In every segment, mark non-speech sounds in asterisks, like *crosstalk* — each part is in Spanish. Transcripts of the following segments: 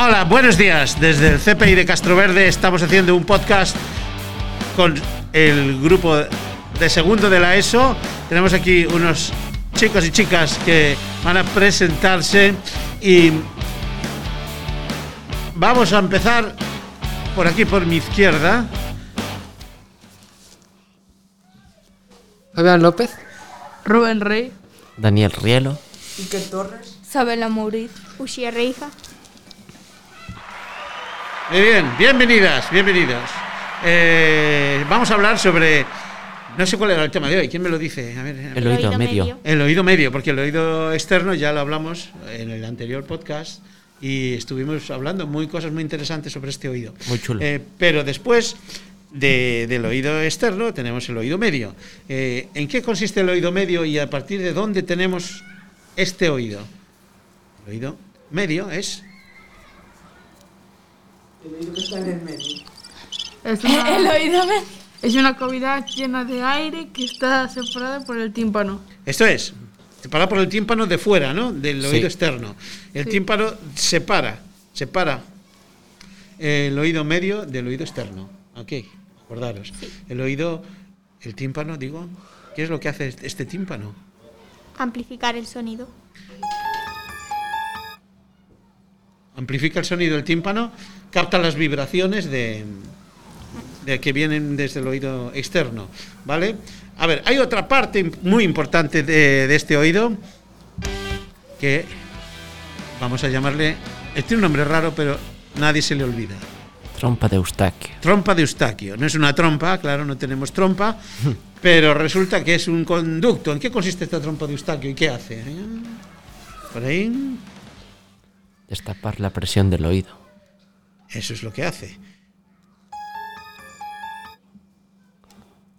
Hola, buenos días. Desde el CPI de Castroverde estamos haciendo un podcast con el grupo de segundo de la ESO. Tenemos aquí unos chicos y chicas que van a presentarse y vamos a empezar por aquí, por mi izquierda. Fabián López. Rubén Rey. Daniel Rielo. Iker Torres. Sabela Mouriz. Uxía Reija. Muy bien, bienvenidas, bienvenidas. Eh, vamos a hablar sobre. No sé cuál era el tema de hoy. ¿Quién me lo dice? A ver. El oído medio. El oído medio, porque el oído externo ya lo hablamos en el anterior podcast y estuvimos hablando muy cosas muy interesantes sobre este oído. Muy chulo. Eh, pero después de- del oído externo tenemos el oído medio. Eh, ¿En qué consiste el oído medio y a partir de dónde tenemos este oído? El oído medio es El oído que está en el medio. Es *laughs* una, El oído es una cavidad llena de aire que está separada por el tímpano. Esto es, separa por el tímpano de fuera, ¿no? Del Sí. oído externo. El Sí. tímpano separa, separa el oído medio del oído externo. Ok, acordaros. El oído, el tímpano, digo, ¿qué es lo que hace este- este tímpano? Amplificar el sonido. Amplifica el sonido del tímpano, capta las vibraciones de, de que vienen desde el oído externo, ¿vale? A ver, hay otra parte muy importante de, de este oído que vamos a llamarle, eh, tiene un nombre raro, pero nadie se le olvida. Trompa de Eustaquio. Trompa de Eustaquio. No es una trompa, claro, no tenemos trompa, pero resulta que es un conducto. ¿En qué consiste esta trompa de Eustaquio y qué hace? ¿Eh? Por ahí. Destapar la presión del oído. Eso es lo que hace.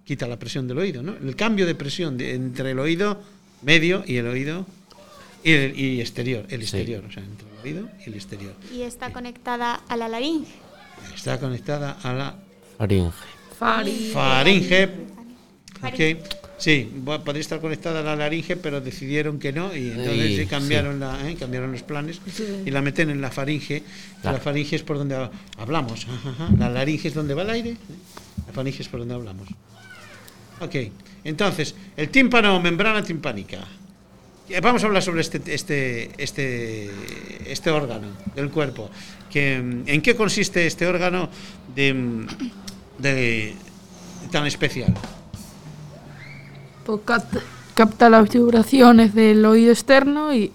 Quita la presión del oído, ¿no? El cambio de presión de- entre el oído medio y el oído y, el, y exterior, el Sí. exterior, o sea, entre el oído y el exterior. Y está conectada a la laringe. Está conectada a la Faringe. Fari. faringe. Faringe. Ok. Sí, podría estar conectada a la laringe, pero decidieron que no y entonces sí cambiaron, la, ¿eh? cambiaron los planes y la meten en la faringe. Claro. La faringe es por donde ha- hablamos. ajá, ajá. La laringe es donde va el aire, la faringe es por donde hablamos. Ok, entonces, el tímpano o membrana timpánica. Eh, Vamos a hablar sobre este, este, este, este órgano del cuerpo. Que, mm, ¿En qué consiste este órgano de, mm, de- tan especial? Pues capta, capta las vibraciones del oído externo y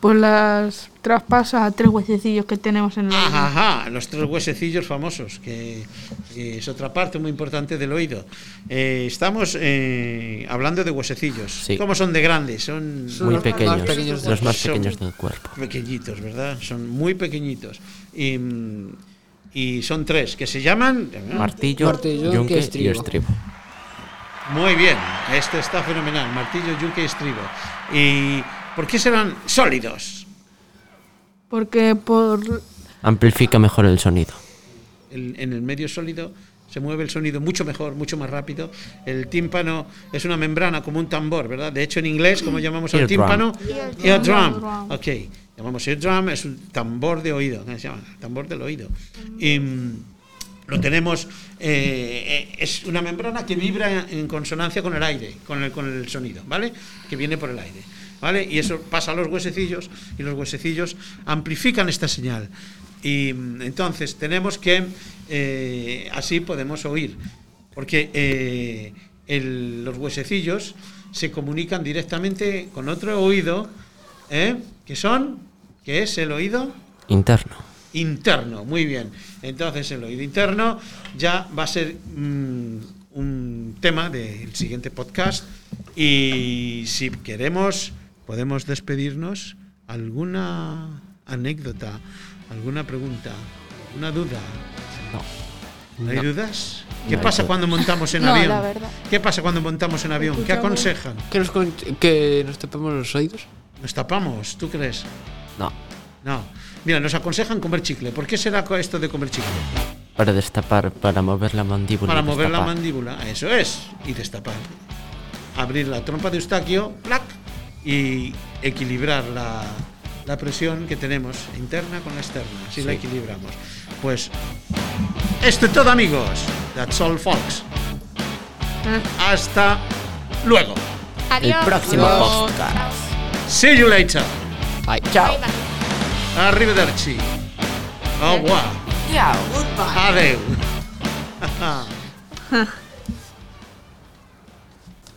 pues las traspasa a tres huesecillos que tenemos en el oído. Ajá, ajá, los tres huesecillos famosos, que, que es otra parte muy importante del oído. Eh, estamos eh, hablando de huesecillos. Sí. ¿Cómo son de grandes? Son Son Muy los más pequeños. pequeños de Los más Son- pequeños del cuerpo. pequeñitos, ¿verdad? Son muy pequeñitos. Y, y son tres, que se llaman... Martillo, Martillo, yunque que y estribo. Muy bien, este está fenomenal, martillo, yunque y estribo. ¿Y por qué serán sólidos? Porque por Amplifica mejor el sonido. En el medio sólido se mueve el sonido mucho mejor, mucho más rápido. El tímpano es una membrana como un tambor, ¿verdad? De hecho, en inglés, ¿cómo llamamos al tímpano? Eardrum. Eardrum. Eardrum. Ok, llamamos eardrum, es un tambor de oído, ¿qué se llama? Tambor del oído. Y lo tenemos, eh, eh, es una membrana que vibra en consonancia con el aire, con el, con el sonido, ¿vale? Que viene por el aire. ¿Vale? Y eso pasa a los huesecillos y los huesecillos amplifican esta señal. Y mm, entonces tenemos que, eh, así podemos oír, porque eh, los huesecillos se comunican directamente con otro oído, ¿eh? que son, que es el oído Interno. Interno, muy bien. Entonces el oído interno ya va a ser mm, un tema del siguiente podcast y si queremos podemos despedirnos. ¿Alguna anécdota, alguna pregunta, alguna duda? No. ¿No hay No. dudas? ¿Qué No pasa duda. cuando montamos en *laughs* No, avión? la verdad. ¿Qué pasa cuando montamos en avión? ¿Qué aconsejan? Que nos, que nos tapemos los oídos. ¿Nos tapamos? ¿Tú crees? No. No. Mira, nos aconsejan comer chicle. ¿Por qué será esto de comer chicle? Para destapar, para mover la mandíbula. Para mover la mandíbula, eso es. Y destapar. Abrir la trompa de Eustaquio, ¡plac! y equilibrar la, la, presión que tenemos interna con la externa. Si la equilibramos. Pues esto es todo, amigos. That's all, folks. Hasta luego. Adiós. El próximo podcast. See you later. Bye. Chao. Arrivederci. Au revoir. Ciao. Goodbye. Adeu. *laughs* *laughs*